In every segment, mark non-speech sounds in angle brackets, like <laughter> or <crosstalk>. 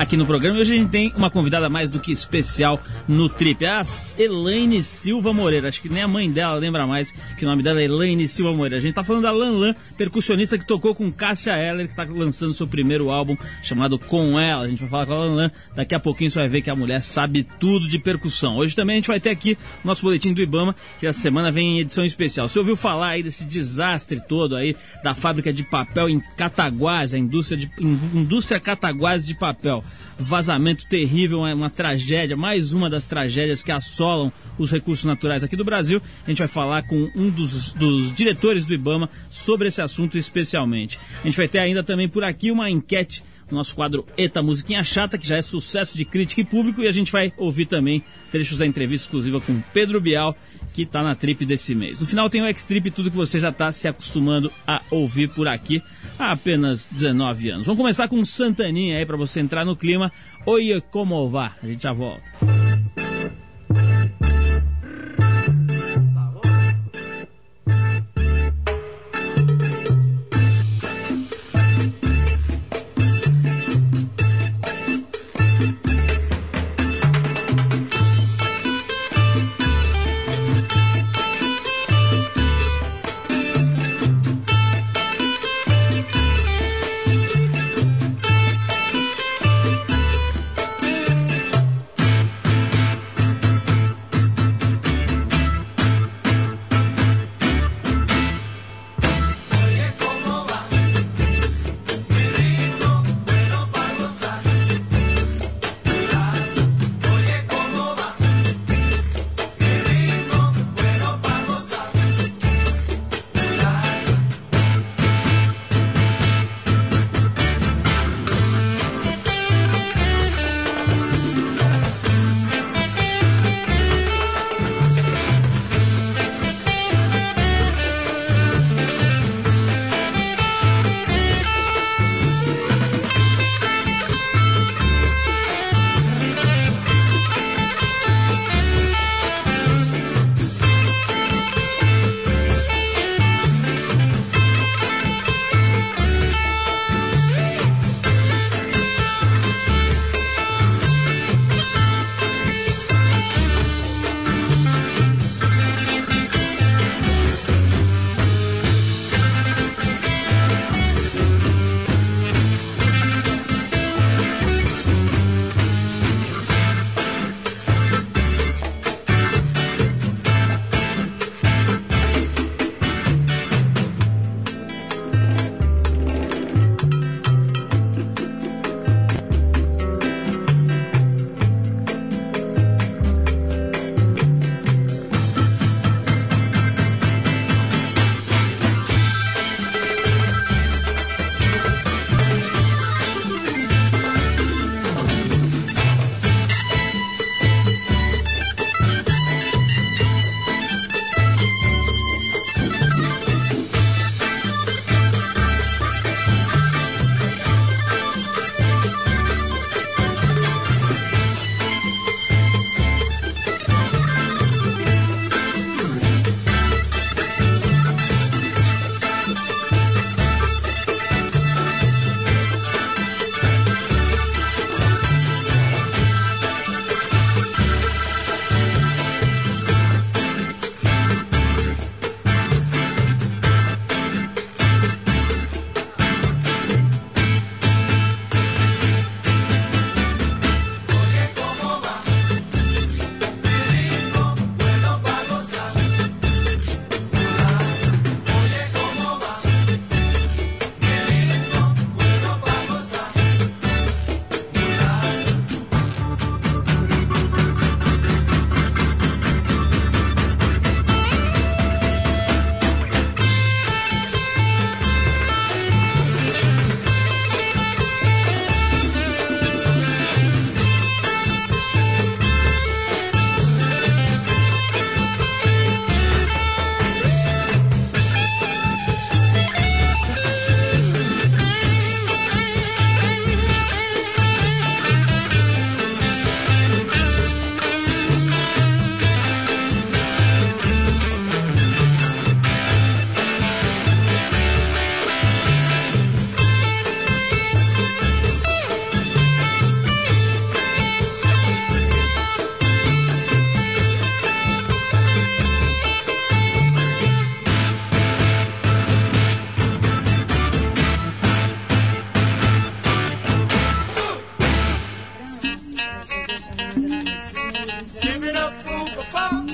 aqui no programa. E hoje a gente tem uma convidada mais do que especial no Trip, a Elaine Silva Moreira. Acho que nem a mãe dela lembra mais que o nome dela é Elaine Silva Moreira. A gente tá falando da Lan Lan, percussionista que tocou com Cássia Eller, que tá lançando seu primeiro álbum chamado Com Ela. A gente vai falar com a Lan Lan. Daqui a pouquinho você vai ver que a mulher sabe tudo de percussão. Hoje também a gente vai ter aqui o nosso boletim do Ibama, que essa semana vem em edição especial. Você ouviu falar aí desse desastre todo aí da fábrica de papel em Cataguás, a indústria, de, indústria Cataguás de papel? Vazamento terrível, uma, tragédia, mais uma das tragédias que assolam os recursos naturais aqui do Brasil. A gente vai falar com um dos, dos diretores do Ibama sobre esse assunto especialmente. A gente vai ter ainda também por aqui uma enquete no nosso quadro Eta Musiquinha Chata, que já é sucesso de crítica e público, e a gente vai ouvir também trechos da entrevista exclusiva com Pedro Bial, que está na trip desse mês. No final tem o X-Trip tudo que você já está se acostumando a ouvir por aqui há apenas 19 anos. Vamos começar com Santaninha aí para você entrar no clima. Oi, como vá? A gente já volta.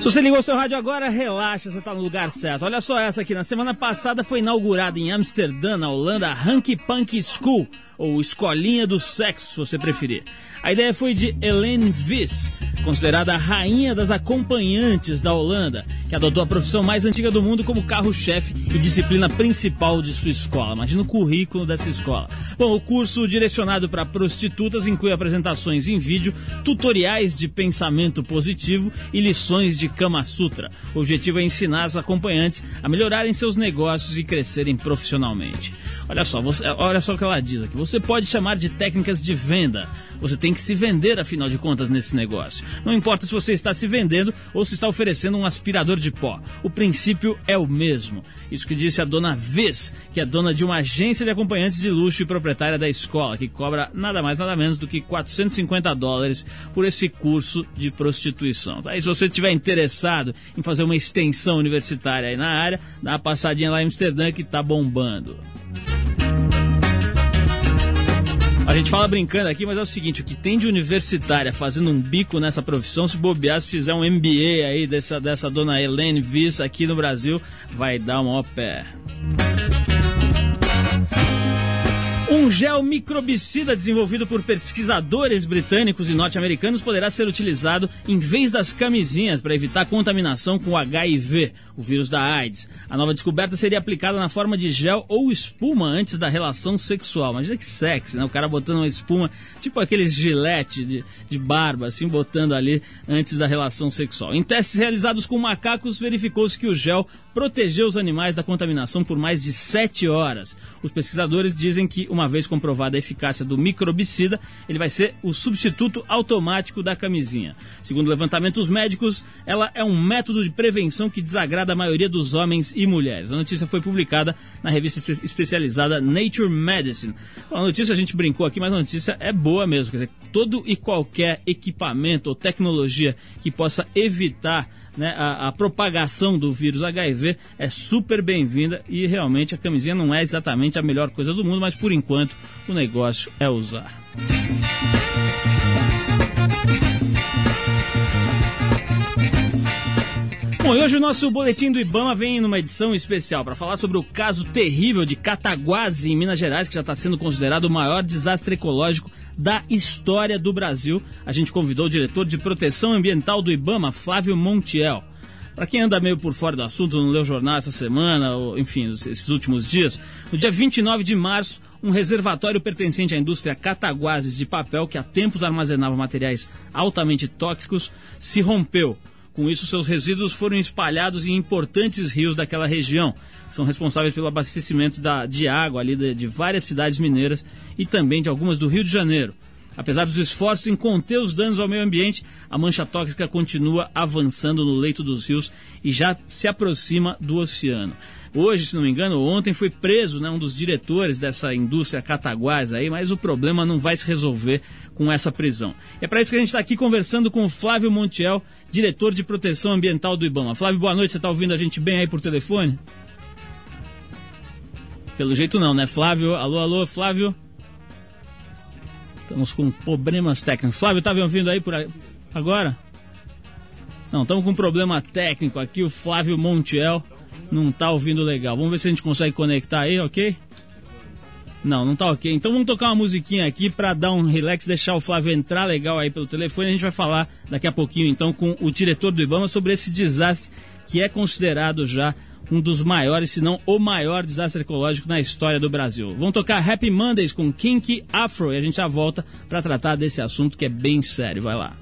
Se você ligou seu rádio agora, relaxa, você está no lugar certo. Olha só essa aqui. Na semana passada foi inaugurada em Amsterdã, na Holanda, a Hanky Punk School, ou Escolinha do Sexo, se você preferir. A ideia foi de Helene Vis, considerada a rainha das acompanhantes da Holanda, que adotou a profissão mais antiga do mundo como carro-chefe e disciplina principal de sua escola. Imagina o currículo dessa escola. Bom, o curso direcionado para prostitutas inclui apresentações em vídeo, tutoriais de pensamento positivo e lições de Kama Sutra. O objetivo é ensinar as acompanhantes a melhorarem seus negócios e crescerem profissionalmente. Olha só, você, olha só o que ela diz aqui. Você pode chamar de técnicas de venda. Você tem que se vender, afinal de contas, nesse negócio. Não importa se você está se vendendo ou se está oferecendo um aspirador de pó. O princípio é o mesmo. Isso que disse a dona Vez, que é dona de uma agência de acompanhantes de luxo e proprietária da escola, que cobra nada mais nada menos do que 450 dólares por esse curso de prostituição. Aí, se você estiver interessado em fazer uma extensão universitária aí na área, dá uma passadinha lá em Amsterdã que está bombando. A gente fala brincando aqui, mas é o seguinte: o que tem de universitária fazendo um bico nessa profissão, se bobear, se fizer um MBA aí dessa, dessa dona Helene Vissa aqui no Brasil, vai dar um ó pé. Um gel microbicida desenvolvido por pesquisadores britânicos e norte-americanos poderá ser utilizado em vez das camisinhas para evitar contaminação com o HIV, o vírus da AIDS. A nova descoberta seria aplicada na forma de gel ou espuma antes da relação sexual. Imagina que sexy, né? O cara botando uma espuma, tipo aqueles gilete de, de barba, assim, botando ali antes da relação sexual. Em testes realizados com macacos, verificou-se que o gel protegeu os animais da contaminação por mais de 7 horas. Os pesquisadores dizem que uma vez comprovada a eficácia do microbicida, ele vai ser o substituto automático da camisinha. Segundo levantamentos médicos, ela é um método de prevenção que desagrada a maioria dos homens e mulheres. A notícia foi publicada na revista especializada Nature Medicine. Bom, a notícia a gente brincou aqui, mas a notícia é boa mesmo. Quer dizer, todo e qualquer equipamento ou tecnologia que possa evitar né, a, a, propagação do vírus HIV é super bem-vinda e realmente a camisinha não é exatamente a melhor coisa do mundo, mas por enquanto o negócio é usar. Bom, e hoje o nosso boletim do Ibama vem numa edição especial para falar sobre o caso terrível de Cataguases, em Minas Gerais, que já está sendo considerado o maior desastre ecológico da história do Brasil. A gente convidou o diretor de proteção ambiental do Ibama, Flávio Montiel. Para quem anda meio por fora do assunto, não leu jornal essa semana, ou enfim, esses últimos dias, no dia 29 de março, um reservatório pertencente à indústria Cataguases de papel, que há tempos armazenava materiais altamente tóxicos, se rompeu. Com isso, seus resíduos foram espalhados em importantes rios daquela região, são responsáveis pelo abastecimento da, de água ali de, de várias cidades mineiras e também de algumas do Rio de Janeiro. Apesar dos esforços em conter os danos ao meio ambiente, a mancha tóxica continua avançando no leito dos rios e já se aproxima do oceano. Hoje, se não me engano, ontem foi preso né, um dos diretores dessa indústria Cataguás aí, mas o problema não vai se resolver com essa prisão. É para isso que a gente está aqui conversando com o Flávio Montiel, diretor de proteção ambiental do IBAMA. Flávio, boa noite, você está ouvindo a gente bem aí por telefone? Pelo jeito não, né? Flávio, alô, alô, Flávio? Estamos com problemas técnicos. Flávio, tá me ouvindo aí por agora? Não, estamos com um problema técnico aqui. O Flávio Montiel não tá ouvindo legal. Vamos ver se a gente consegue conectar aí, ok? Não, não tá ok. Então vamos tocar uma musiquinha aqui para dar um relax, deixar o Flávio entrar legal aí pelo telefone. A gente vai falar daqui a pouquinho então com o diretor do Ibama sobre esse desastre que é considerado já um dos maiores, se não o maior desastre ecológico na história do Brasil. Vamos tocar Happy Mondays com Kinky Afro e a gente já volta para tratar desse assunto que é bem sério. Vai lá.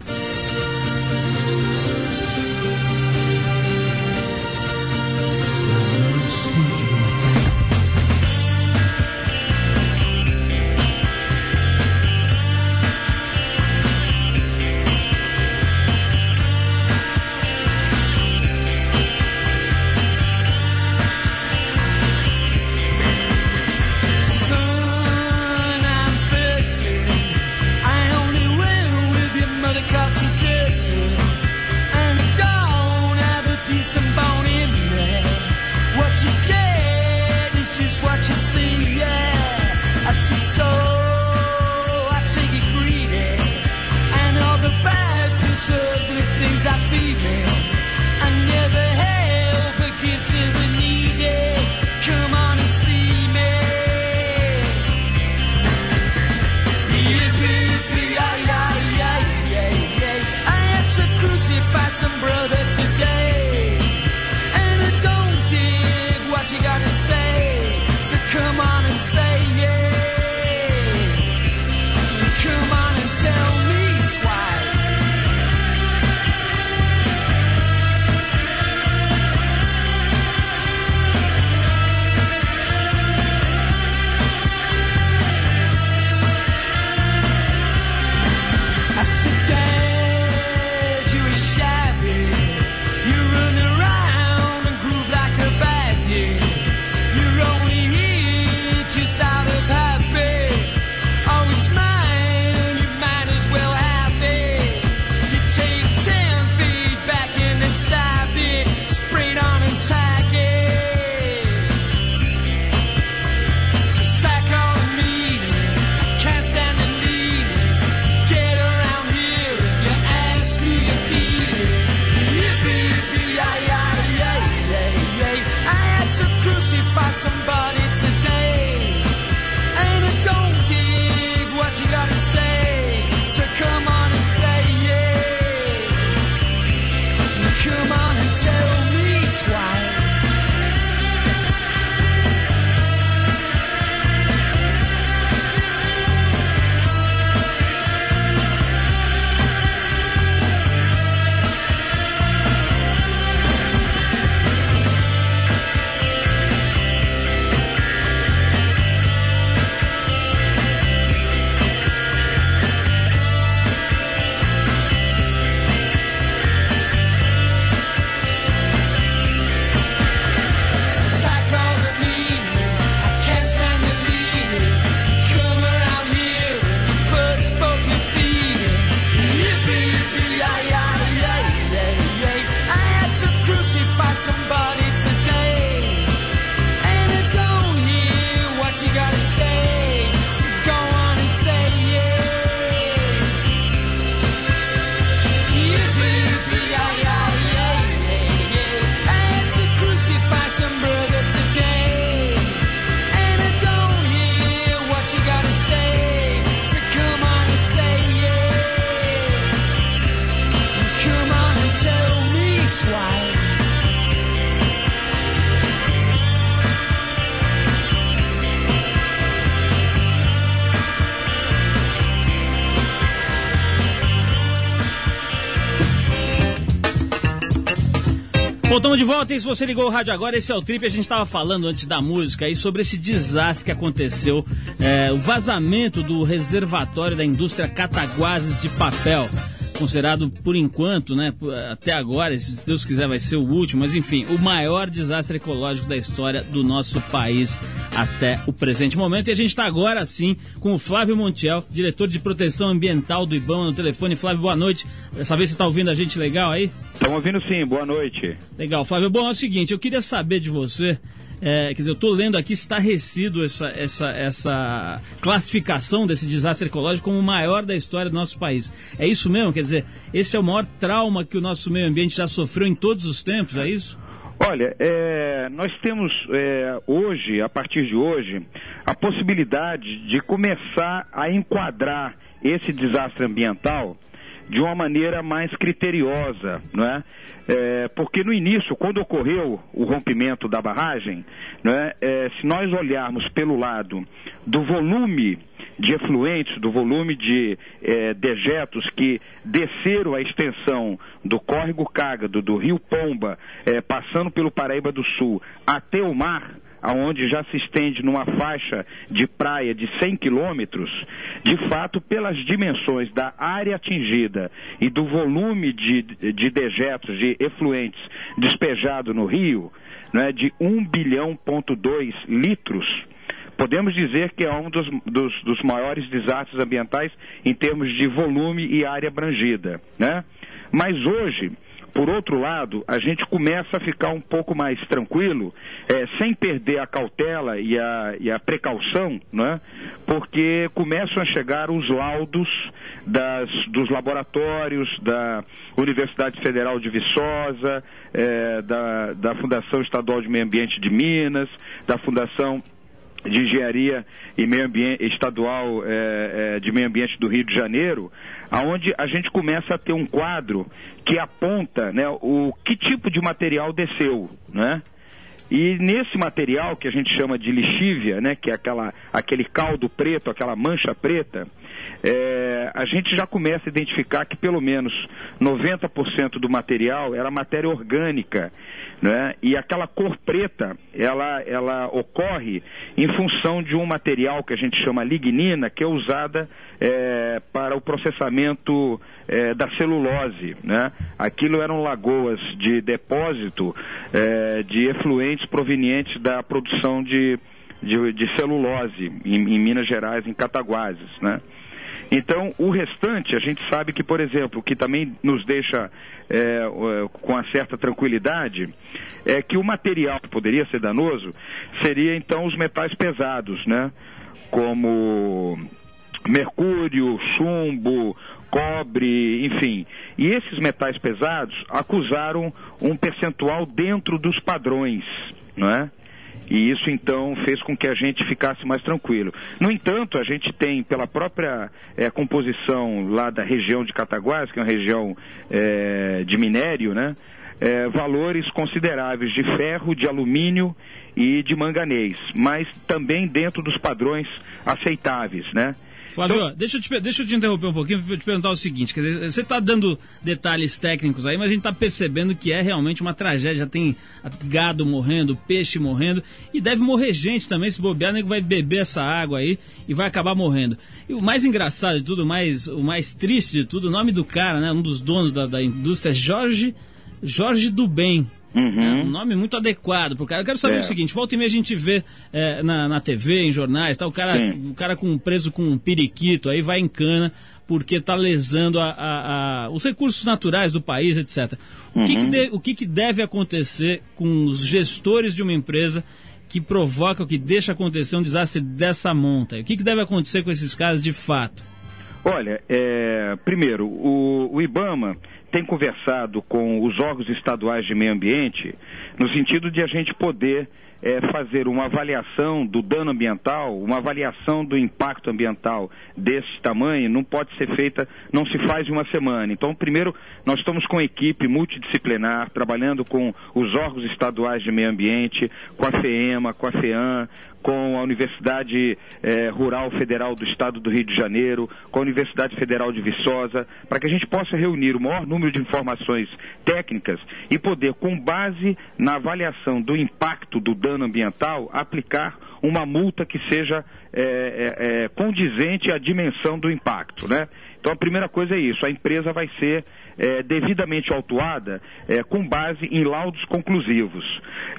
Voltamos de volta e se você ligou o rádio agora, esse é o Trip. A gente estava falando antes da música aí sobre esse desastre que aconteceu, é, o vazamento do reservatório da indústria Cataguases de papel considerado por enquanto, né, até agora, se Deus quiser vai ser o último, mas enfim, o maior desastre ecológico da história do nosso país até o presente momento. E a gente está agora sim com o Flávio Montiel, diretor de proteção ambiental do IBAMA no telefone. Flávio, boa noite. Dessa vez você está ouvindo a gente legal aí? Estamos ouvindo sim, boa noite. Legal, Flávio. Bom, é o seguinte, eu queria saber de você é, quer dizer, eu estou lendo aqui estarrecido essa, essa, essa classificação desse desastre ecológico como o maior da história do nosso país. É isso mesmo? Quer dizer, esse é o maior trauma que o nosso meio ambiente já sofreu em todos os tempos, é isso? Olha, é, nós temos é, hoje, a partir de hoje, a possibilidade de começar a enquadrar esse desastre ambiental de uma maneira mais criteriosa, não é? é porque no início, quando ocorreu o rompimento da barragem, é? é, se nós olharmos pelo lado do volume de efluentes, do volume de é, dejetos que desceram a extensão do córrego Cágado, do rio Pomba, é, passando pelo Paraíba do Sul, até o mar, aonde já se estende numa faixa de praia de 100 quilômetros, de fato, pelas dimensões da área atingida e do volume de, de dejetos, de efluentes despejado no rio, né, de 1 bilhão ponto 2 litros, podemos dizer que é um dos, dos, dos, maiores desastres ambientais em termos de volume e área abrangida. Né? Mas hoje, por outro lado, a gente começa a ficar um pouco mais tranquilo, é, sem perder a cautela e a, e a precaução, né? porque começam a chegar os laudos das, dos laboratórios da Universidade Federal de Viçosa, é, da, da Fundação Estadual de Meio Ambiente de Minas, da Fundação de Engenharia e Meio Ambiente Estadual é, é, de Meio Ambiente do Rio de Janeiro, aonde a gente começa a ter um quadro que aponta né, o que tipo de material desceu, né? E nesse material que a gente chama de lixívia, né, que é aquela, aquele caldo preto, aquela mancha preta, é, a gente já começa a identificar que pelo menos 90% do material era matéria orgânica né? E aquela cor preta, ela, ela ocorre em função de um material que a gente chama lignina, que é usada é, para o processamento é, da celulose. Né? Aquilo eram lagoas de depósito é, de efluentes provenientes da produção de, de, de celulose em, em, Minas Gerais, em Cataguases. Né? Então, o restante, a gente sabe que, por exemplo, que também nos deixa é, é, com uma certa tranquilidade, é que o material que poderia ser danoso seria então os metais pesados, né? Como mercúrio, chumbo, cobre, enfim. E esses metais pesados acusaram um percentual dentro dos padrões, não é? E isso então fez com que a gente ficasse mais tranquilo. No entanto, a gente tem, pela própria é, composição lá da região de Cataguás, que é uma região é, de minério, né? É, valores consideráveis de ferro, de alumínio e de manganês, mas também dentro dos padrões aceitáveis, né? Flávio, então, deixa, eu te, deixa eu te interromper um pouquinho para te perguntar o seguinte: quer dizer, você está dando detalhes técnicos aí, mas a gente está percebendo que é realmente uma tragédia. Tem gado morrendo, peixe morrendo, e deve morrer gente também. Se bobear, nego vai beber essa água aí e vai acabar morrendo. E o mais engraçado de tudo, mais, o mais triste de tudo, o nome do cara, né, um dos donos da, da indústria, é Jorge, Jorge do Bem. Uhum. É um nome muito adequado pro cara. Eu quero saber é. o seguinte: volta e meia a gente vê é, na, na TV, em jornais, tá, o, cara, o cara com, preso com um periquito, aí vai em cana porque está lesando a, a, a, os recursos naturais do país, etc. O, uhum. que, que, uhum. de, o que, que deve acontecer com os gestores de uma empresa que provoca, que deixa acontecer um desastre dessa monta? O que, que deve acontecer com esses casos de fato? Olha, é, primeiro, o, o IBAMA tem conversado com os órgãos estaduais de meio ambiente no sentido de a gente poder é, fazer uma avaliação do dano ambiental, uma avaliação do impacto ambiental desse tamanho, não pode ser feita, não se faz em uma semana. Então, primeiro, nós estamos com equipe multidisciplinar, trabalhando com os órgãos estaduais de meio ambiente, com a FEEMA, com a FEAM, com a Universidade eh, Rural Federal do Estado do Rio de Janeiro, com a Universidade Federal de Viçosa, para que a gente possa reunir o maior número de informações técnicas e poder, com base na avaliação do impacto do dano ambiental, aplicar uma multa que seja é, é, condizente à dimensão do impacto, né? Então a primeira coisa é isso, a empresa vai ser é, devidamente autuada é, com base em laudos conclusivos.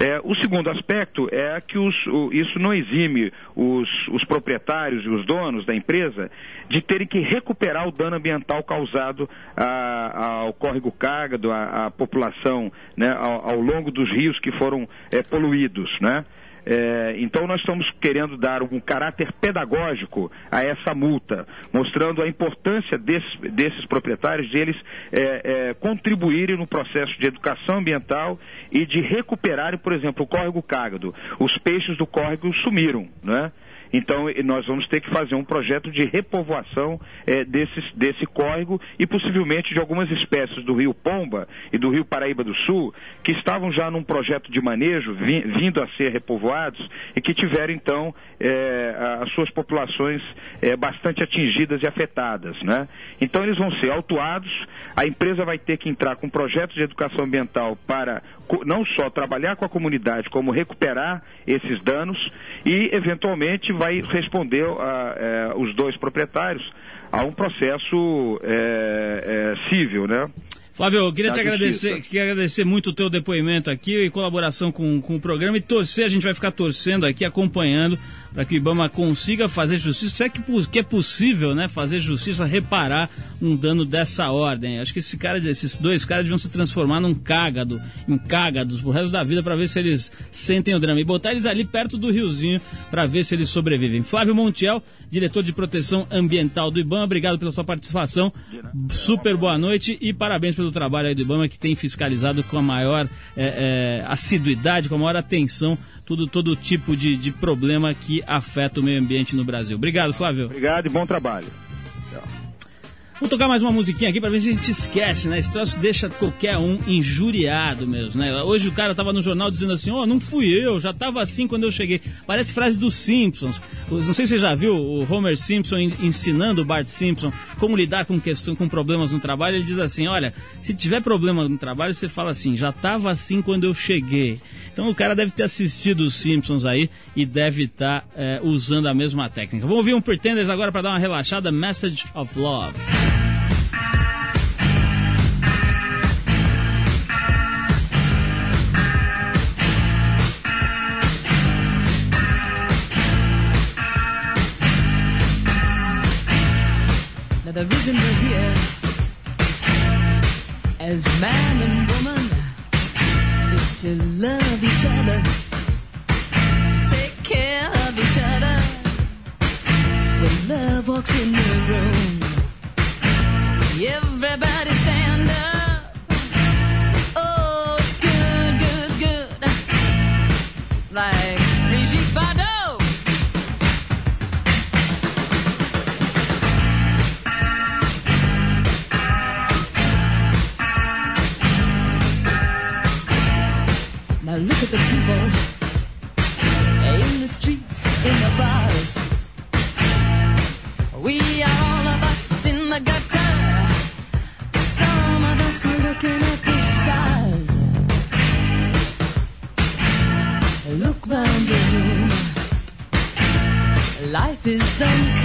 É, o segundo aspecto é que os, o, isso não exime os, os, proprietários e os donos da empresa de terem que recuperar o dano ambiental causado a, ao córrego cágado, à, população né, ao, ao, longo dos rios que foram é, poluídos. Né? É, então nós estamos querendo dar um caráter pedagógico a essa multa, mostrando a importância desses, desses proprietários de é, é, contribuírem no processo de educação ambiental e de recuperarem, por exemplo, o córrego cágado. Os peixes do córrego sumiram, né? Então, nós vamos ter que fazer um projeto de repovoação é, desses, desse córrego e possivelmente de algumas espécies do rio Pomba e do rio Paraíba do Sul, que estavam já num projeto de manejo, vi, vindo a ser repovoados e que tiveram, então, é, as suas populações é, bastante atingidas e afetadas. Né? Então, eles vão ser autuados, a empresa vai ter que entrar com projetos de educação ambiental para não só trabalhar com a comunidade, como recuperar esses danos e, eventualmente, vai responder a, é, os dois proprietários a um processo é, é, civil, né? Flávio, eu queria te agradecer, queria agradecer muito o teu depoimento aqui e colaboração com, com o programa e torcer, a gente vai ficar torcendo aqui, acompanhando para que o Ibama consiga fazer justiça, se é que, que, é possível, né, fazer justiça, reparar um dano dessa ordem. Acho que esse cara, esses dois caras deviam se transformar num cágado, em cágados pro resto da vida para ver se eles sentem o drama e botar eles ali perto do riozinho para ver se eles sobrevivem. Flávio Montiel, diretor de proteção ambiental do Ibama, obrigado pela sua participação. Super boa noite e parabéns pelo trabalho aí do Ibama que tem fiscalizado com a maior é, é, assiduidade, com a maior atenção tudo, todo tipo de, de problema que afeta o meio ambiente no Brasil. Obrigado, Flávio. Obrigado e bom trabalho. Vou tocar mais uma musiquinha aqui para ver se a gente esquece, né? Esse troço deixa qualquer um injuriado mesmo, né? Hoje o cara tava no jornal dizendo assim, ó, oh, não fui eu, já tava assim quando eu cheguei. Parece frase dos Simpsons. Não sei se você já viu o Homer Simpson ensinando o Bart Simpson como lidar com questão, com problemas no trabalho. Ele diz assim, olha, se tiver problema no trabalho, você fala assim, já tava assim quando eu cheguei. Então o cara deve ter assistido os Simpsons aí e deve estar tá, é, usando a mesma técnica. Vamos ouvir um Pretenders agora para dar uma relaxada, Message of Love. As man and woman is to love each other, take care of each other. When love walks in the room, The people in the streets, in the bars. We are all of us in the gutter. Some of us are looking at the stars. Look round the room. Life is unkind.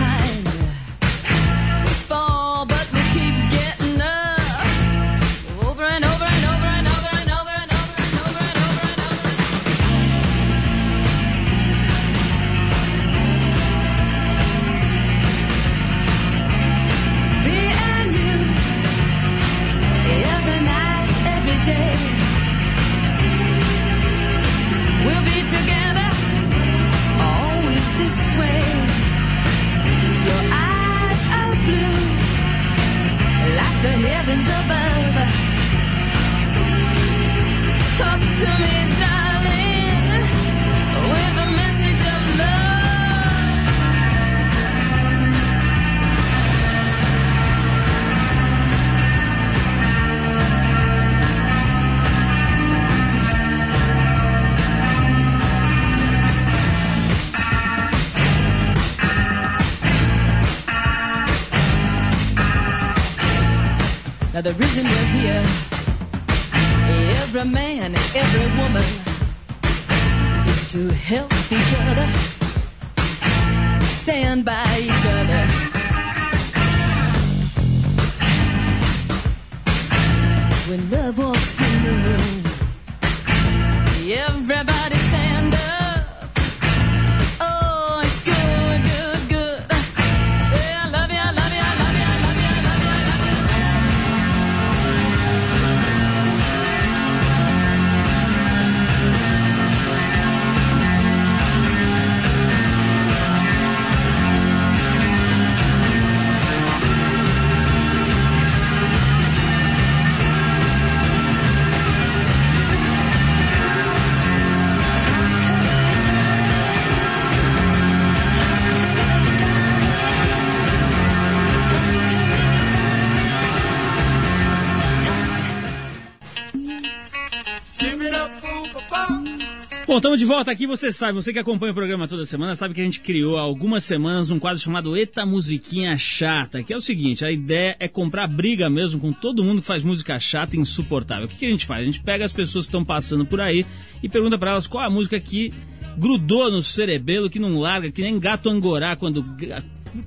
De volta aqui. Você sabe, você que acompanha o programa toda semana, sabe que a gente criou há algumas semanas um quadro chamado Eta Musiquinha Chata, que é o seguinte: a ideia é comprar briga mesmo com todo mundo que faz música chata e insuportável. O que, que a gente faz? A gente pega as pessoas que estão passando por aí e pergunta para elas qual a música que grudou no cerebelo, que não larga, que nem gato angorá quando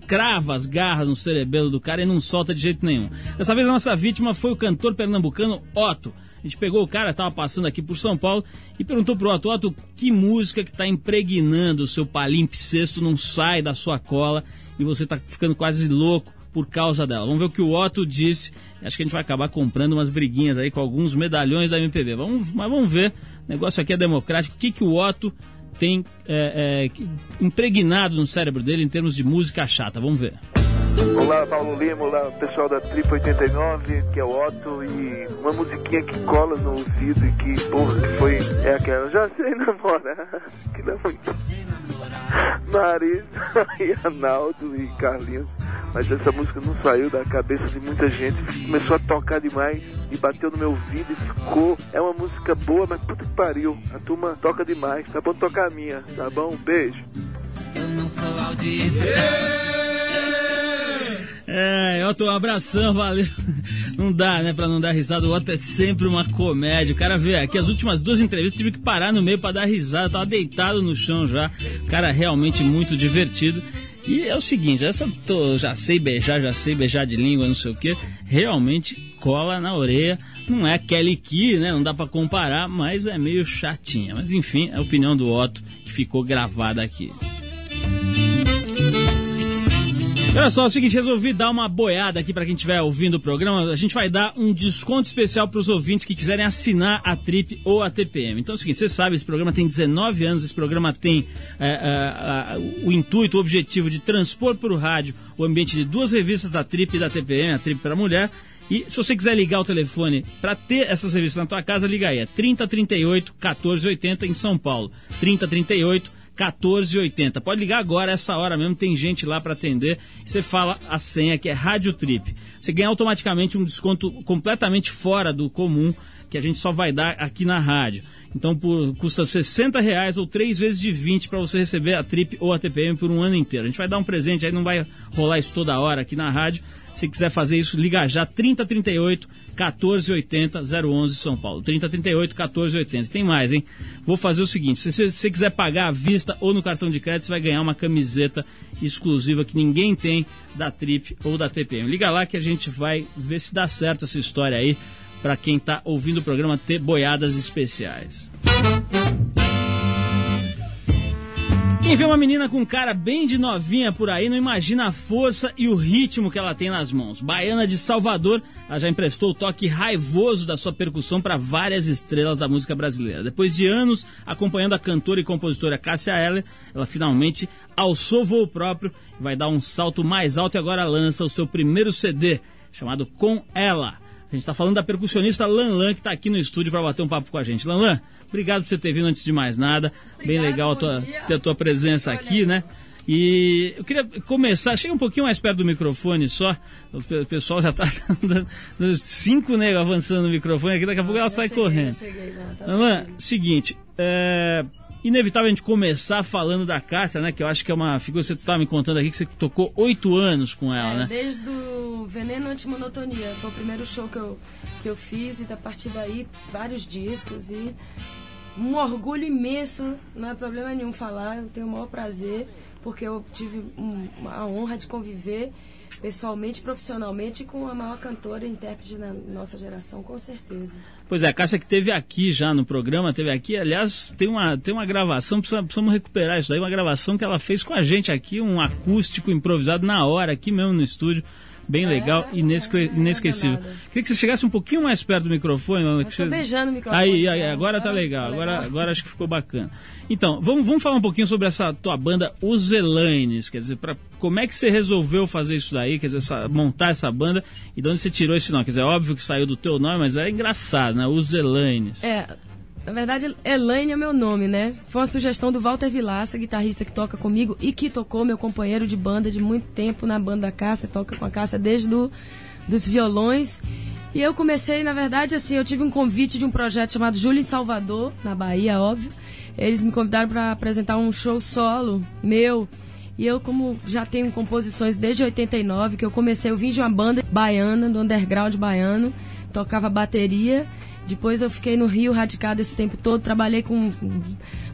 crava as garras no cerebelo do cara e não solta de jeito nenhum. Dessa vez a nossa vítima foi o cantor pernambucano Otto. A gente pegou o cara, tava passando aqui por São Paulo e perguntou pro Otto, Otto, que música que tá impregnando o seu palimpsesto, não sai da sua cola e você tá ficando quase louco por causa dela. Vamos ver o que o Otto disse. Acho que a gente vai acabar comprando umas briguinhas aí com alguns medalhões da MPB. Vamos, mas vamos ver. O negócio aqui é democrático. O que, que o Otto tem é, é, impregnado no cérebro dele em termos de música chata? Vamos ver. Olá, Paulo Lima, olá, pessoal da Trip 89, que é o Otto, e uma musiquinha que cola no ouvido e que, porra, que foi, é aquela, já sei namorar, <laughs> que não é muito. Marisa <laughs> e Arnaldo e Carlinhos, mas essa música não saiu da cabeça de muita gente, começou a tocar demais e bateu no meu ouvido e ficou, é uma música boa, mas puta que pariu, a turma toca demais, tá bom tocar a minha, tá bom? Beijo. É, Otto, um abração, valeu. Não dá, né, pra não dar risada. O Otto é sempre uma comédia. O cara vê aqui as últimas duas entrevistas tive que parar no meio pra dar risada. Tava deitado no chão já. O cara realmente muito divertido. E é o seguinte, essa tô, já sei beijar, já sei beijar de língua, não sei o que. Realmente cola na orelha. Não é Kelly Key, né? Não dá pra comparar, mas é meio chatinha. Mas enfim, é a opinião do Otto que ficou gravada aqui. Olha só, é o seguinte, resolvi dar uma boiada aqui para quem estiver ouvindo o programa. A gente vai dar um desconto especial para os ouvintes que quiserem assinar a Trip ou a TPM. Então é o seguinte, você sabe, esse programa tem 19 anos, esse programa tem é, é, o intuito, o objetivo de transpor para o rádio o ambiente de duas revistas da Trip e da TPM, a Trip para Mulher. E se você quiser ligar o telefone para ter essas revistas na tua casa, liga aí. É 3038 1480 em São Paulo. 3038 1480. Pode ligar agora, essa hora mesmo, tem gente lá para atender. Você fala a senha que é Rádio Trip. Você ganha automaticamente um desconto completamente fora do comum que a gente só vai dar aqui na rádio. Então por, custa 60 reais ou 3 vezes de 20 para você receber a Trip ou a TPM por um ano inteiro. A gente vai dar um presente aí, não vai rolar isso toda hora aqui na rádio. Se quiser fazer isso, liga já 3038 1480 011 São Paulo. 3038 1480. Tem mais, hein? Vou fazer o seguinte: se você, se você quiser pagar à vista ou no cartão de crédito, você vai ganhar uma camiseta exclusiva que ninguém tem da Trip ou da TPM. Liga lá que a gente vai ver se dá certo essa história aí para quem tá ouvindo o programa ter boiadas especiais. Quem vê uma menina com cara bem de novinha por aí não imagina a força e o ritmo que ela tem nas mãos. Baiana de Salvador, ela já emprestou o toque raivoso da sua percussão para várias estrelas da música brasileira. Depois de anos acompanhando a cantora e compositora Cássia Eller, ela finalmente alçou voo próprio vai dar um salto mais alto e agora lança o seu primeiro CD, chamado Com Ela. A gente está falando da percussionista Lan Lan, que está aqui no estúdio para bater um papo com a gente. Lan Lan, obrigado por você ter vindo antes de mais nada. Bem Obrigada, legal a tua, ter a tua presença Olha aqui, né? E eu queria começar, chega um pouquinho mais perto do microfone só. O pe- o pessoal já <laughs> está dando cinco negros avançando no microfone aqui, daqui a pouco ela sai cheguei, correndo. cheguei, não, tá Lan, tranquilo. seguinte, é, Inevitável a gente começar falando da Cássia, né? Que eu acho que é uma figura, você estava me contando aqui que você tocou oito anos com ela, É, né? Desde o Veneno Antimonotonia. Foi o primeiro show que eu, que eu fiz e a partir daí vários discos e um orgulho imenso, não é problema nenhum falar, eu tenho o maior prazer, porque eu tive a honra de conviver pessoalmente, profissionalmente com a maior cantora e intérprete da nossa geração, com certeza. Pois é, a Cássia que teve aqui já no programa, teve aqui, aliás, tem uma, tem uma gravação, precisa- precisamos recuperar isso daí, uma gravação que ela fez com a gente aqui, um acústico improvisado na hora, aqui mesmo no estúdio. Bem legal e inesque- inesquecível. Queria que você chegasse um pouquinho mais perto do microfone. Eu você- beijando o microfone. Aí, aí, cara. agora tá Ah, legal. tá Agora, agora acho que ficou bacana. Então, vamos, vamos falar um pouquinho sobre essa tua banda Os Elaines. Quer dizer, pra, como é que você resolveu fazer isso daí? Quer dizer, essa- montar essa banda e de onde você tirou esse nome? Quer dizer, é óbvio que saiu do teu nome, mas é engraçado, né? Os Elaines. É, na verdade, Elaine é meu nome, né? Foi uma sugestão do Walter Vilaça, guitarrista que toca comigo e que tocou meu companheiro de banda de muito tempo na banda da Cássia, toca com a Cássia desde do, dos violões. E eu comecei, na verdade, assim, eu tive um convite de um projeto chamado Júlio em Salvador, na Bahia, óbvio. Eles me convidaram para apresentar um show solo meu. E eu, como já tenho composições desde 89, que eu comecei, eu vim de uma banda baiana, do underground baiano, tocava bateria. Depois eu fiquei no Rio radicado esse tempo todo, trabalhei com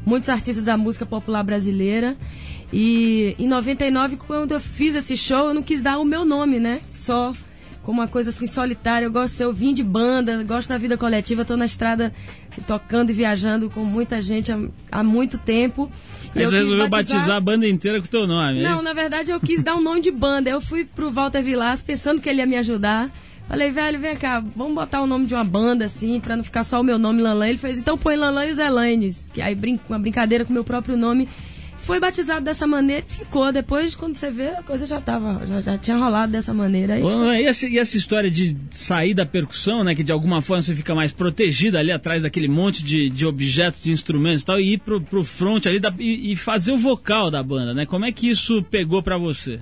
muitos artistas da música popular brasileira. E em 99, quando eu fiz esse show, eu não quis dar o meu nome, né? Só como uma coisa assim solitária. Eu gosto, eu vim de banda, gosto da vida coletiva, estou na estrada tocando e viajando com muita gente há, há muito tempo. Aí você resolveu batizar... a banda inteira com o teu nome, é Não, isso? na verdade eu quis dar um nome de banda. Eu fui pro Walter Vilas pensando que ele ia me ajudar. Falei, velho, vem cá, vamos botar o nome de uma banda assim, pra não ficar só o meu nome Lanlan. Ele fez, então põe Lanlan e os Elaines. Que aí brin uma brincadeira com o meu próprio nome. Foi batizado dessa maneira e ficou. Depois, quando você vê, a coisa já tava, já, já tinha rolado dessa maneira. Aí Ô, E essa, e essa história de sair da percussão, né? Que de alguma forma você fica mais protegida ali atrás daquele monte de, de objetos, de instrumentos e tal, e ir pro, pro front ali da- e, e fazer o vocal da banda, né? Como é que isso pegou pra você?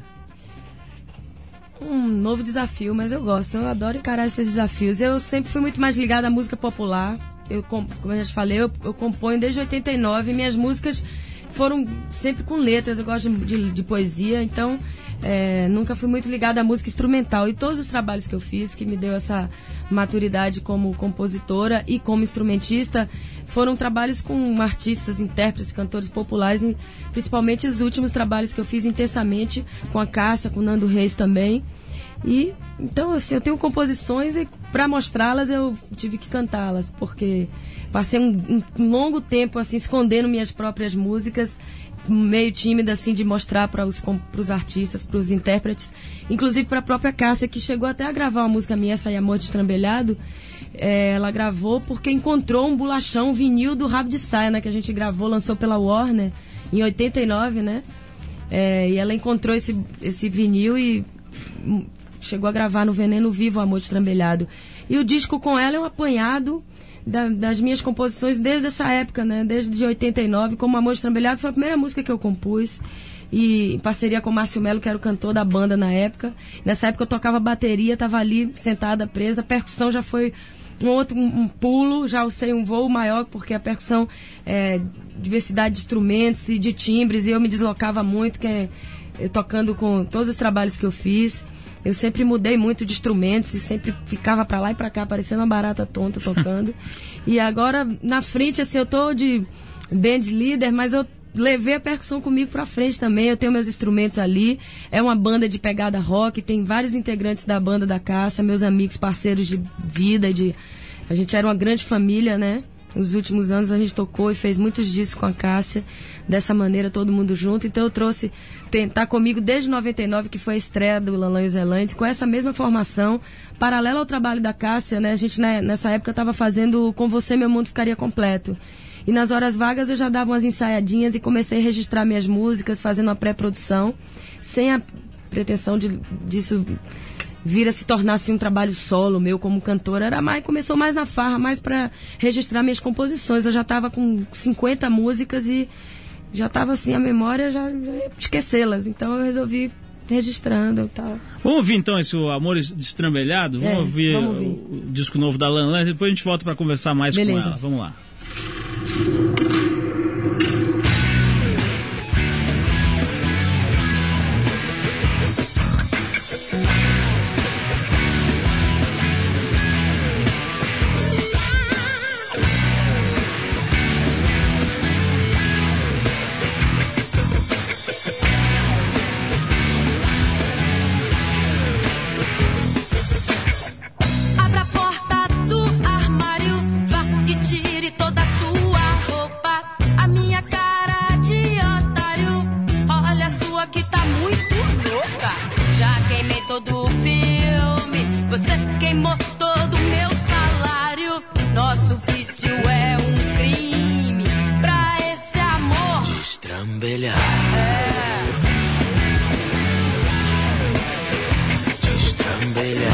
Um novo desafio, mas eu gosto, eu adoro encarar esses desafios. Eu sempre fui muito mais ligada à música popular. Eu, com- como eu já te falei, eu, eu componho desde 89 e minhas músicas foram sempre com letras. Eu gosto de, de- de poesia, então é, nunca fui muito ligada à música instrumental. E todos os trabalhos que eu fiz, que me deu essa maturidade como compositora e como instrumentista, foram trabalhos com artistas, intérpretes, cantores populares, principalmente os últimos trabalhos que eu fiz intensamente com a Cássia, com o Nando Reis também. E então assim, eu tenho composições e para mostrá-las eu tive que cantá-las, porque passei um, um longo tempo assim escondendo minhas próprias músicas, meio tímida assim de mostrar para os com- pros artistas, para os intérpretes, inclusive para a própria Cássia que chegou até a gravar uma música minha, essa Amor Destrambelhado. É, ela gravou porque encontrou um bolachão um vinil do Rabo de Saia, né, que a gente gravou, lançou pela Warner em 89, né? É, e ela encontrou esse, esse vinil e chegou a gravar no Veneno Vivo Amor Destrambelhado. E o disco com ela é um apanhado da- das minhas composições desde essa época, né? Desde de 89, como Amor Destrambelhado foi a primeira música que eu compus. E em parceria com o Márcio Melo, que era o cantor da banda na época. Nessa época eu tocava bateria, estava ali sentada, presa. A percussão já foi um outro um, um pulo, já usei um voo maior, porque a percussão é diversidade de instrumentos e de timbres, e eu me deslocava muito, que é, eu tocando com todos os trabalhos que eu fiz. Eu sempre mudei muito de instrumentos e sempre ficava pra lá e pra cá, parecendo uma barata tonta tocando. <laughs> e agora, na frente, assim, eu tô de band leader, mas eu levei a percussão comigo pra frente também. Eu tenho meus instrumentos ali. É uma banda de pegada rock, tem vários integrantes da banda da caça, meus amigos, parceiros de vida, de a gente era uma grande família, né? Nos últimos anos a gente tocou e fez muitos discos com a Cássia, dessa maneira, todo mundo junto. Então eu trouxe tentar comigo desde 99, que foi a estreia do Lanlan e os Elantes, com essa mesma formação, paralela ao trabalho da Cássia, né? A gente né, nessa época estava fazendo Com Você Meu Mundo Ficaria Completo. E nas horas vagas eu já dava umas ensaiadinhas e comecei a registrar minhas músicas, fazendo uma pré-produção, sem a pretensão de, disso vir a se tornar assim, um trabalho solo meu como cantora. Era mais, começou mais na farra, mais para registrar minhas composições. Eu já estava com 50 músicas e já estava assim, a memória já, já ia esquecê-las. Então eu resolvi registrando e tal. Vamos ouvir então esse Amores Destrambelhado? Vamos É, ouvir, vamos ouvir. O, disco novo da Lan Lan, depois a gente volta pra conversar mais Beleza. com ela. Vamos lá. Sunday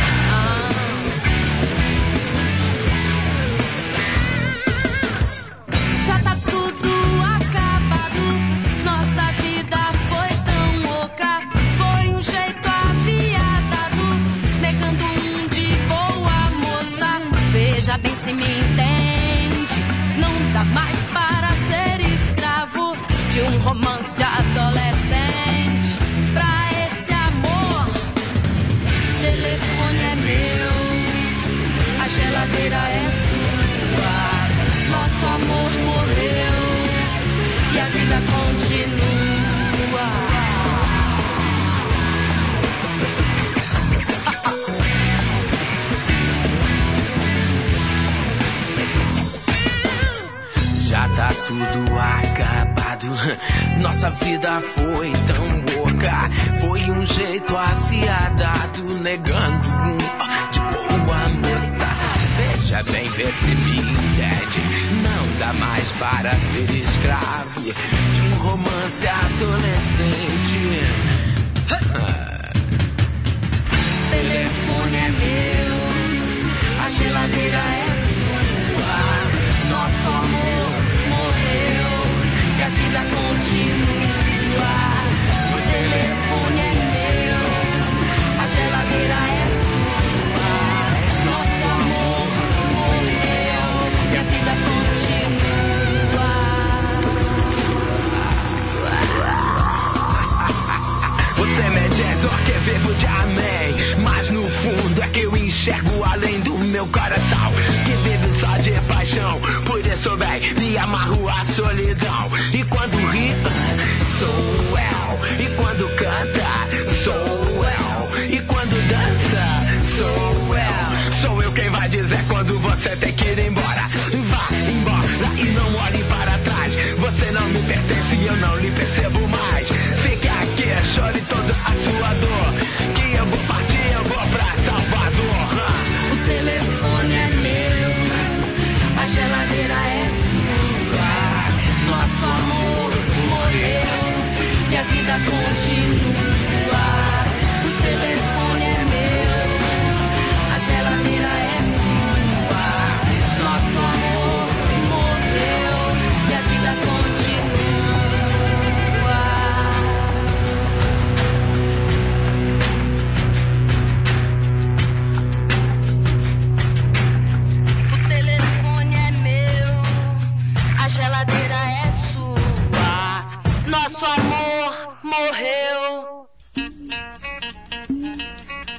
enxergo além do meu coração. Que vive só de paixão Por isso bem, me amarro à solidão. E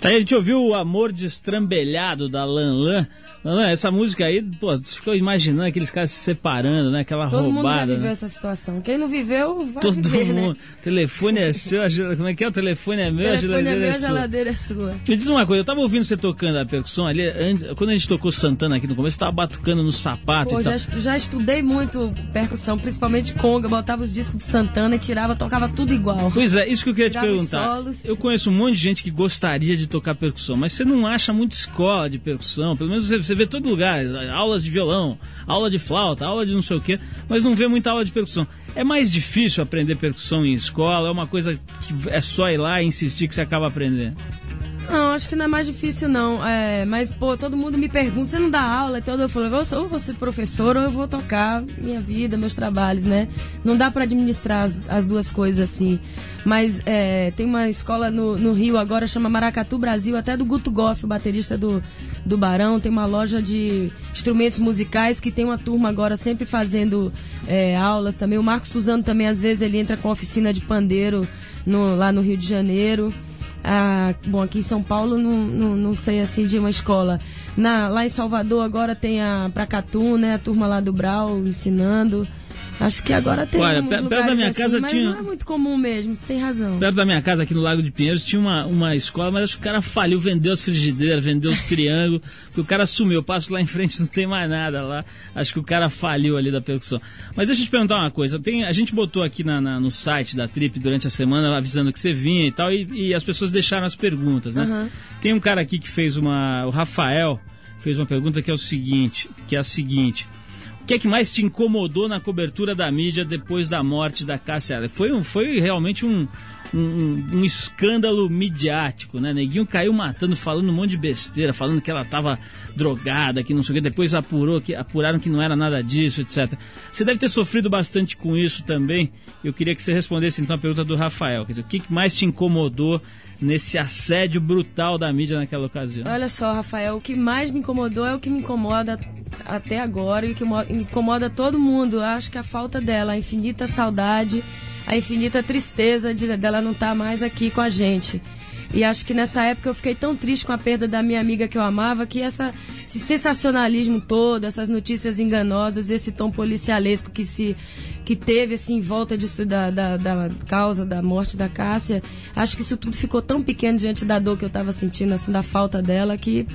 Aí a gente ouviu o Amor Destrambelhado da Lan Lan. Lan Lan, essa música aí, pô, você ficou imaginando aqueles caras se separando, né? Aquela Todo mundo já roubada. viveu né? essa situação. Quem não viveu, vai Todo viver, mundo. né? Telefone é seu, a gel- como é que é? O telefone é meu, a Telefone é geladeira meu, é a sua. geladeira é sua. Me diz uma coisa, eu tava ouvindo você tocando a percussão ali, antes, quando a gente tocou Santana aqui no começo, você tava batucando no sapato Pô, e tal. já, estu- já estudei muito percussão, principalmente conga, botava os discos de Santana e tirava, tocava tudo igual. Pois é, isso que eu queria te Tirava os perguntar. Eu conheço um monte de gente que gostaria de tocar percussão, mas você não acha muito escola de percussão. Pelo menos você, você vê todo lugar, aulas de violão, aula de flauta, aula de não sei o quê, mas não vê muita aula de percussão. É mais difícil aprender percussão em escola, é uma coisa que é só ir lá e insistir que você acaba aprendendo. Não, acho que não é mais difícil, não. É, mas, pô, todo mundo me pergunta, você não dá aula e tudo. Eu falo, ou eu vou ser professor ou eu vou tocar minha vida, meus trabalhos, né? Não dá pra administrar as, as duas coisas assim. Mas é, tem uma escola no, no Rio agora, chama Maracatu Brasil, até do Guto Goff, o baterista do, do Barão. Tem uma loja de instrumentos musicais que tem uma turma agora sempre fazendo é, aulas também. O Marco Suzano também, às vezes, ele entra com oficina de pandeiro no- lá no Rio de Janeiro. Ah, bom, aqui em São Paulo não, não, não sei assim de uma escola. Na, lá em Salvador agora tem a Pracatu, né? A turma lá do Brau ensinando. Acho que agora tem Olha, perto da minha assim, casa mas tinha- não é muito comum mesmo, você tem razão. Perto da minha casa, aqui no Lago de Pinheiros, tinha uma, uma escola, mas acho que o cara faliu, vendeu as frigideiras, vendeu os triângulos, <laughs> que o cara sumiu. Eu passo lá em frente, <laughs> não tem mais nada lá. Acho que o cara faliu ali da percussão. Mas deixa eu te perguntar uma coisa. Tem, a gente botou aqui na- na- no site da Trip durante a semana, avisando que você vinha e tal, e, e as pessoas deixaram as perguntas, né? Aham. Tem um cara aqui que fez uma. O Rafael fez uma pergunta que é o seguinte, que é a seguinte. O que é que mais te incomodou na cobertura da mídia depois da morte da Cássia? Foi, um, foi realmente um, um, um escândalo midiático, né? Neguinho caiu matando, falando um monte de besteira, falando que ela estava drogada, que não sei o que, depois apurou, que, apuraram que não era nada disso, etc. Você deve ter sofrido bastante com isso também. Eu queria que você respondesse então a pergunta do Rafael. Quer dizer, o que mais te incomodou nesse assédio brutal da mídia naquela ocasião? Olha só, Rafael, o que mais me incomodou é o que me incomoda até agora e o que mo- incomoda todo mundo. Acho que a falta dela, a infinita saudade, a infinita tristeza de, dela não estar mais aqui com a gente. E acho que nessa época eu fiquei tão triste com a perda da minha amiga que eu amava que essa, esse sensacionalismo todo, essas notícias enganosas, esse tom policialesco que se que teve assim em volta disso da, da, da causa da morte da Cássia, acho que isso tudo ficou tão pequeno diante da dor que eu estava sentindo, assim, da falta dela, que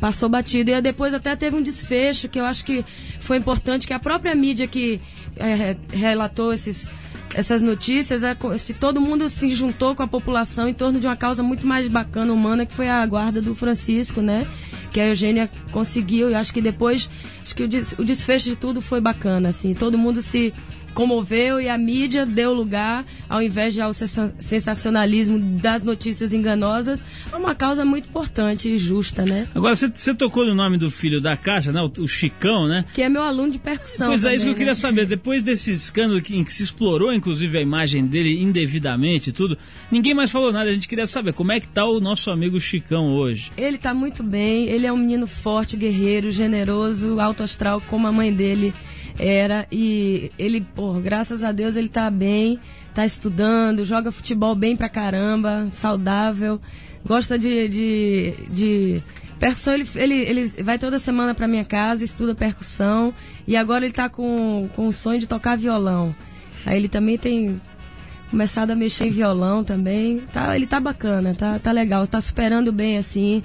passou batido. E depois até teve um desfecho que eu acho que foi importante, que a própria mídia que eh, relatou esses, essas notícias, é se todo mundo se juntou com a população em torno de uma causa muito mais bacana, humana, que foi a guarda do Francisco, né? Que a Eugênia conseguiu, e acho que depois, acho que o desfecho de tudo foi bacana, assim, todo mundo se comoveu e a mídia deu lugar, ao invés de ao sensa- sensacionalismo das notícias enganosas, a uma causa muito importante e justa, né? Agora, você, tocou no nome do filho da Caixa, né? O, o Chicão, né? Que é meu aluno de percussão. Pois é, isso que eu também, queria né? saber. Depois desse escândalo que- em que se explorou, inclusive, a imagem dele indevidamente e tudo, ninguém mais falou nada. A gente queria saber como é que tá o nosso amigo Chicão hoje. Ele tá muito bem, ele é um menino forte, guerreiro, generoso, alto astral, como a mãe dele era. E ele, pô, graças a Deus, ele tá bem, tá estudando, joga futebol bem pra caramba, saudável, gosta de. de, de percussão, ele, ele, ele vai toda semana pra minha casa, estuda percussão, e agora ele tá com, com o sonho de tocar violão. Aí ele também tem começado a mexer em violão também. Tá, ele tá bacana, tá, tá legal, tá superando bem assim.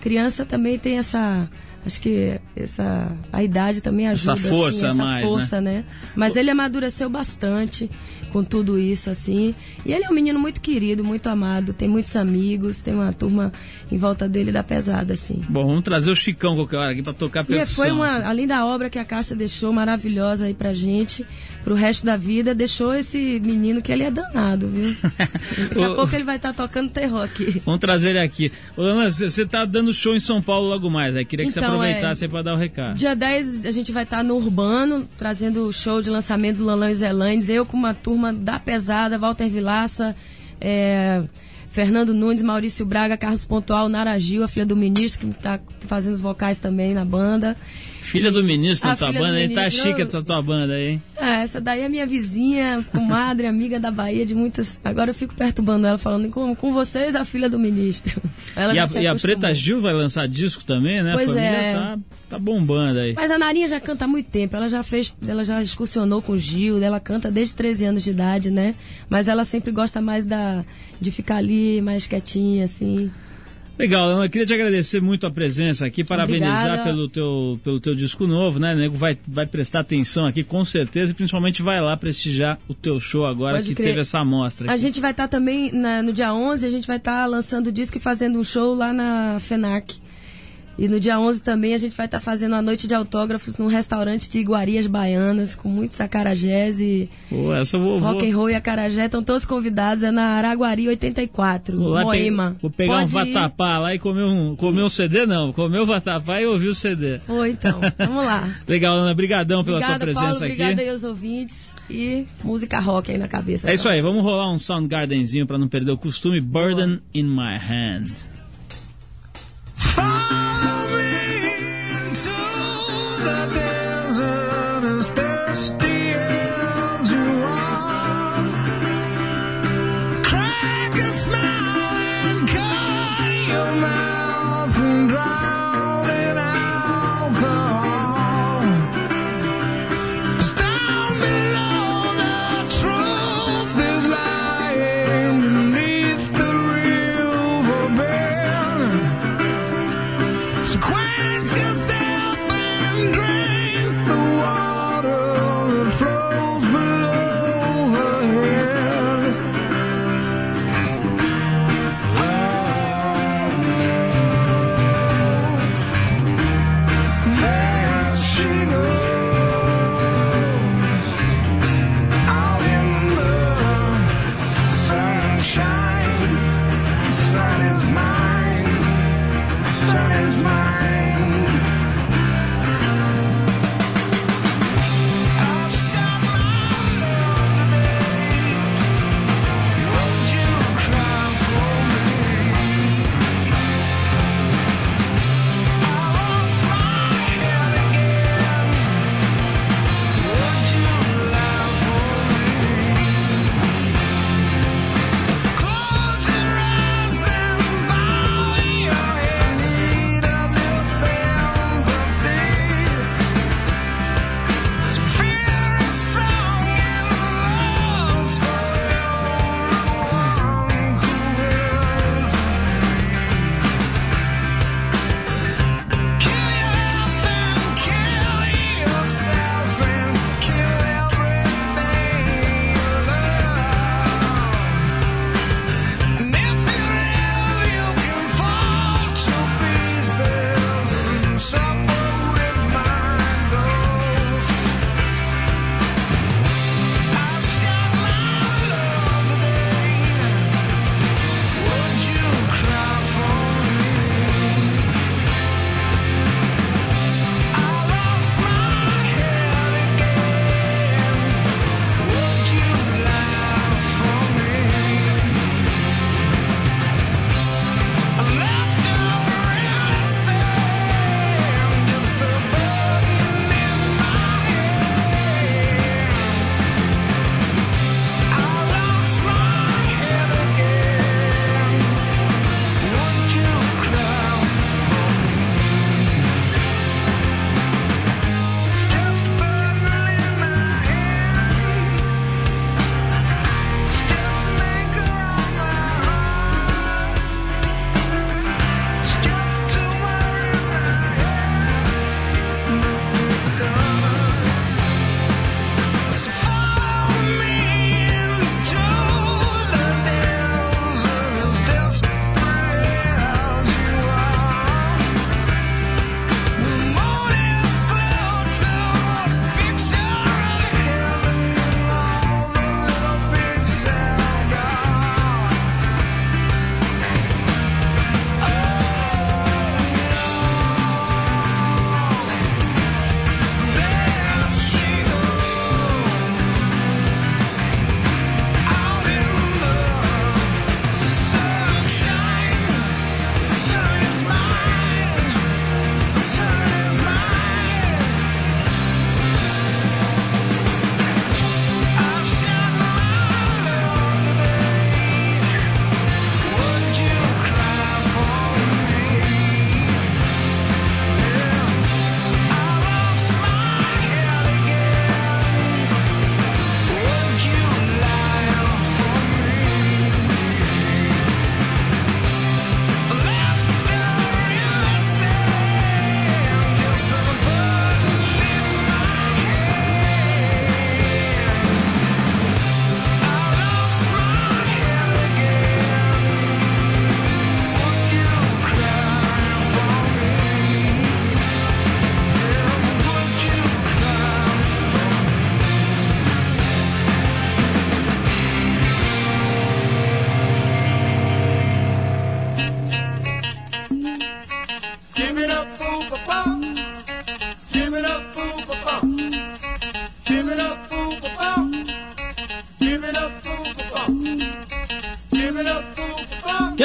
Criança também tem essa. Acho que essa a idade também ajuda Essa força assim, essa mais, força, né? Mas ele amadureceu bastante com tudo isso assim. E ele é um menino muito querido, muito amado, tem muitos amigos, tem uma turma em volta dele da pesada assim. Bom, vamos trazer o Chicão qualquer hora aqui pra tocar E percussão. foi uma, além da obra que a Cássia deixou maravilhosa aí pra gente, pro resto da vida, deixou esse menino que ele é danado, viu? Daqui a <laughs> pouco ele vai estar tocando terror aqui. Vamos trazer ele aqui. Ô, Ana, você tá dando show em São Paulo logo mais, aí queria que você Então, aproveitasse é. pra dar o recado. Dia 10 a gente vai estar no Urbano, trazendo o show de lançamento do Lalão e Zelandes. Eu com uma turma da pesada, Walter Vilaça, é, Fernando Nunes, Maurício Braga, Carlos Pontual, Nara Gil, a filha do ministro, que está fazendo os vocais também na banda. Filha do ministro da tua banda, aí tá chique essa tua banda aí, hein? É, essa daí é minha vizinha, comadre, <laughs> amiga da Bahia de muitas. Agora eu fico perturbando ela, falando com, com vocês, a filha do ministro. <laughs> Ela E a, e a. Preta Gil vai lançar disco também, né? Pois a família é. tá, tá bombando aí. Mas a Narinha já canta há muito tempo. Ela já fez, ela já excursionou com o Gil, ela canta desde 13 anos de idade, né? Mas ela sempre gosta mais da de ficar ali, mais quietinha, assim. Legal, Ana, eu queria te agradecer muito a presença aqui, parabenizar Obrigada. pelo teu, pelo teu disco novo, né? O nego vai, vai prestar atenção aqui com certeza e principalmente vai lá prestigiar o teu show agora Pode que crer. teve essa amostra. A aqui. gente vai estar também na- no dia 11, a gente vai estar lançando o disco e fazendo um show lá na FENAC. E no dia 11 também a gente vai estar fazendo a noite de autógrafos num restaurante de iguarias baianas, com muitos acarajés e Pô, essa rock and roll e acarajé. Estão todos convidados, é na Araguari 84, vou lá pe- Moema. vou pegar um Pode ir. vatapá lá e comer um, comer um CD, não. Comer o vatapá e ouvir o CD. Foi, então. Vamos lá. <laughs> Legal, Ana, brigadão pela Obrigada, tua presença Paulo. aqui. Obrigada aí aos ouvintes. E música rock aí na cabeça. É isso pra aí, vocês. vamos rolar um Soundgardenzinho pra não perder o costume. Burden in my hand.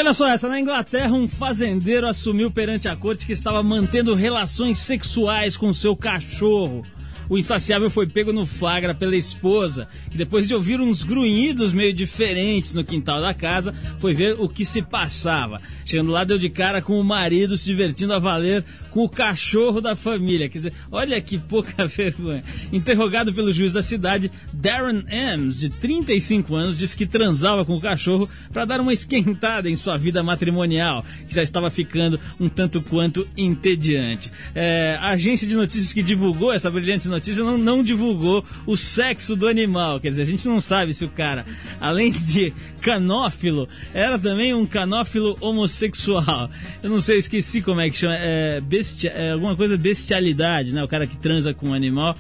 Olha só essa, na Inglaterra um fazendeiro assumiu perante a corte que estava mantendo relações sexuais com seu cachorro. O insaciável foi pego no flagra pela esposa, que depois de ouvir uns grunhidos meio diferentes no quintal da casa, foi ver o que se passava. Chegando lá, deu de cara com o marido se divertindo a valer com o cachorro da família. Quer dizer, olha que pouca <laughs> vergonha. Interrogado pelo juiz da cidade, Darren Ames, de 35 anos, disse que transava com o cachorro para dar uma esquentada em sua vida matrimonial, que já estava ficando um tanto quanto entediante. É, a agência de notícias que divulgou essa brilhante notícia não, não divulgou o sexo do animal. Quer dizer, a gente não sabe se o cara, além de canófilo, era também um canófilo homossexual. Eu não sei, esqueci como é que chama. É, bestia, é alguma coisa bestialidade, né? O cara que transa com um animal.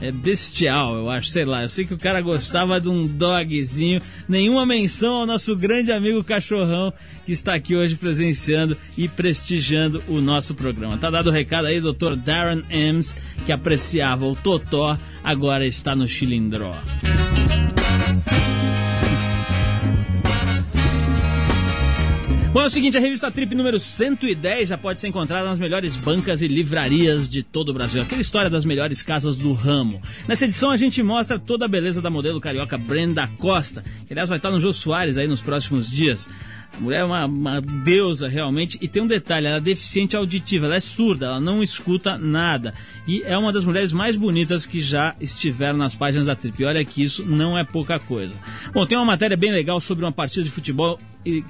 É bestial, eu acho, sei lá. Eu sei que o cara gostava de um dogzinho. Nenhuma menção ao nosso grande amigo cachorrão que está aqui hoje presenciando e prestigiando o nosso programa. Tá dado o recado aí, Dr. Darren Ames, que apreciava o Totó, agora está no Chilindró. Bom, é o seguinte, a revista Trip número 110 já pode ser encontrada nas melhores bancas e livrarias de todo o Brasil. Aquela história das melhores casas do ramo. Nessa edição a gente mostra toda a beleza da modelo carioca Brenda Costa, que aliás vai estar no Jô Soares aí nos próximos dias. A mulher é uma, uma deusa realmente e tem um detalhe, ela é deficiente auditiva, ela é surda, ela não escuta nada. E é uma das mulheres mais bonitas que já estiveram nas páginas da Trip. E olha que isso não é pouca coisa. Bom, tem uma matéria bem legal sobre uma partida de futebol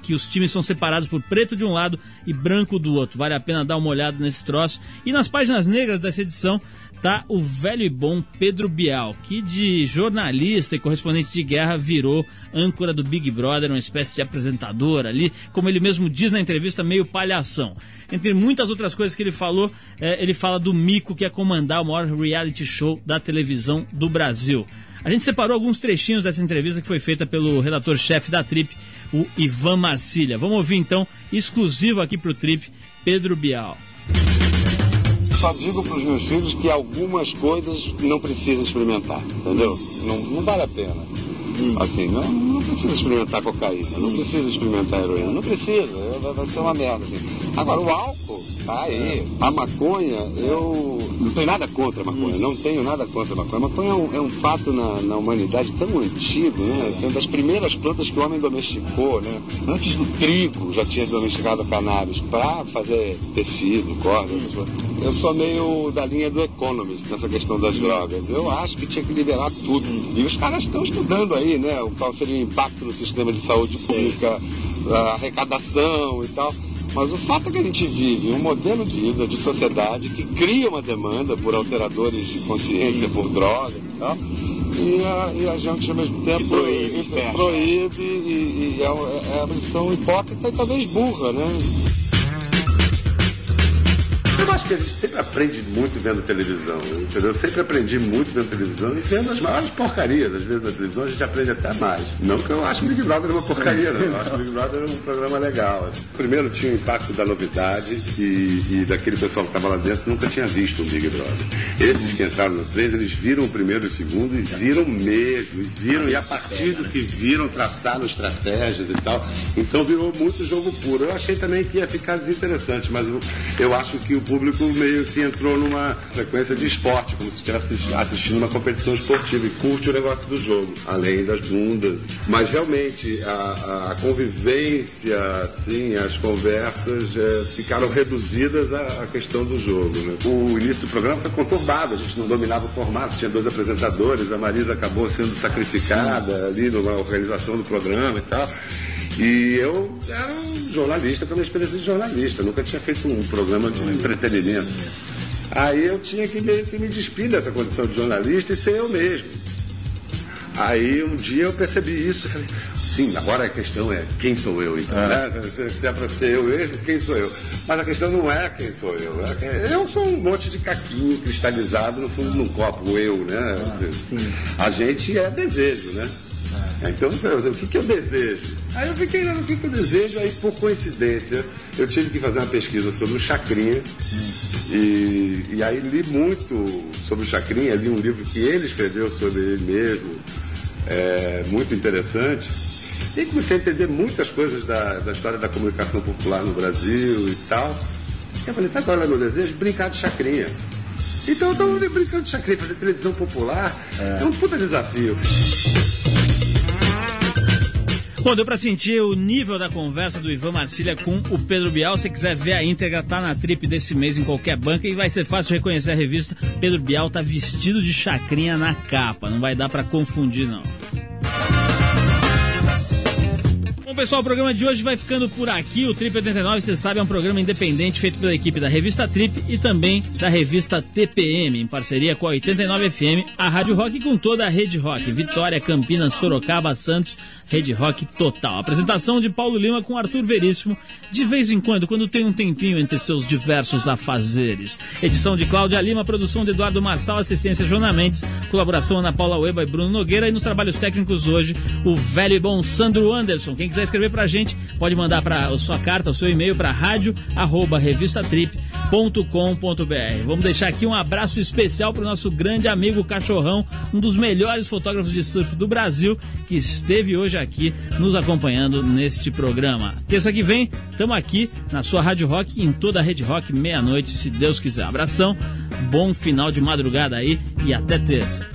que os times são separados por preto de um lado e branco do outro. Vale a pena dar uma olhada nesse troço. E nas páginas negras dessa edição tá o velho e bom Pedro Bial, que de jornalista e correspondente de guerra virou âncora do Big Brother, uma espécie de apresentador ali, como ele mesmo diz na entrevista, meio palhação. Entre muitas outras coisas que ele falou, eh, ele fala do mico que é comandar o maior reality show da televisão do Brasil. A gente separou alguns trechinhos dessa entrevista que foi feita pelo redator-chefe da Trip, o Ivan Marcília. Vamos ouvir então, exclusivo aqui pro Trip, Pedro Bial. Só digo para os meus filhos que algumas coisas não precisa experimentar, entendeu? Não, não vale a pena. Assim, não, não precisa experimentar cocaína, não precisa experimentar heroína, não precisa, vai, vai ser uma merda. Assim. Agora, o álcool, tá aí. A maconha, eu não tenho nada contra a maconha, não tenho nada contra a maconha. A maconha é um, é um fato na, na humanidade tão antigo, né? É uma das primeiras plantas que o homem domesticou, né? Antes do trigo já tinha domesticado cannabis para fazer tecido, corda. Eu sou meio da linha do Economist nessa questão das drogas. Eu acho que tinha que liberar tudo. E os caras estão estudando aí, né? O qual seria o impacto no sistema de saúde pública, a arrecadação e tal. Mas o fato é que a gente vive um modelo de vida, de sociedade, que cria uma demanda por alteradores de consciência, por drogas e tal, e a, e a gente ao mesmo tempo proíbe, e- proíbe e, e é, é uma missão hipócrita e talvez burra, né? Eu acho que a gente sempre aprende muito vendo televisão, entendeu? Eu sempre aprendi muito vendo televisão e vendo as maiores porcarias. Às vezes na televisão a gente aprende até mais. Não que eu acho que Big Brother é uma porcaria, não. Eu acho que Big Brother é um programa legal. Primeiro tinha o impacto da novidade e, e daquele pessoal que estava lá dentro nunca tinha visto um Big Brother. Esses que entraram no 3, eles viram o primeiro e o segundo e viram mesmo. E viram, e a partir do que viram, traçaram estratégias e tal. Então virou muito jogo puro. Eu achei também que ia ficar desinteressante, mas eu, eu acho que o público meio que entrou numa frequência de esporte, como se estivesse assistindo uma competição esportiva e curte o negócio do jogo, além das bundas. Mas realmente a, a convivência, assim, as conversas eh, ficaram reduzidas à, à questão do jogo. né? O início do programa foi conturbado, a gente não dominava o formato, tinha dois apresentadores, a Marisa acabou sendo sacrificada ali numa organização do programa e tal. E eu era um jornalista com a minha experiência de jornalista, nunca tinha feito um programa de entretenimento. Aí eu tinha que meio que me despir dessa condição de jornalista e ser eu mesmo. Aí um dia eu percebi isso falei, sim, agora a questão é quem sou eu então, né? Se é para ser eu mesmo, quem sou eu? Mas a questão não é quem sou eu. é Eu sou um monte de caquinho cristalizado no fundo de um copo, eu, né? A gente é desejo, né? Então, o que, que eu desejo? Aí eu fiquei lá no que, que eu desejo, aí por coincidência eu tive que fazer uma pesquisa sobre o Chacrinha. E, e aí li muito sobre o Chacrinha, li um livro que ele escreveu sobre ele mesmo, é, muito interessante. E comecei a entender muitas coisas da, da história da comunicação popular no Brasil e tal. Eu falei, sabe qual é o meu desejo? Brincar de chacrinha. Então eu estava brincando de chacrinha, fazer televisão popular. É, um puta desafio. Bom, deu pra sentir o nível da conversa do Ivan Marcília com o Pedro Bial. Se quiser ver a íntegra, tá na trip desse mês em qualquer banca e vai ser fácil reconhecer a revista. Pedro Bial tá vestido de chacrinha na capa. Não vai dar pra confundir, não. Pessoal, o programa de hoje vai ficando por aqui. O Trip 89, você sabe, é um programa independente feito pela equipe da revista Trip e também da revista TPM, em parceria com a 89 FM, a Rádio Rock e com toda a Rede Rock. Vitória, Campinas, Sorocaba, Santos, Rede Rock total. Apresentação de Paulo Lima com Arthur Veríssimo, de vez em quando, quando tem um tempinho entre seus diversos afazeres. Edição de Cláudia Lima, produção de Eduardo Marçal, assistência Jona Mendes, colaboração Ana Paula Weba e Bruno Nogueira e nos trabalhos técnicos hoje, o velho e bom Sandro Anderson. Quem quiser escrever pra gente, pode mandar para sua carta, o seu e-mail para rádio arroba revistatrip.com.br. Vamos deixar aqui um abraço especial para o nosso grande amigo Cachorrão, um dos melhores fotógrafos de surf do Brasil, que esteve hoje aqui nos acompanhando neste programa. Terça que vem, estamos aqui na sua Rádio Rock, em toda a Rede Rock, meia-noite, se Deus quiser. Abração, bom final de madrugada aí e até terça.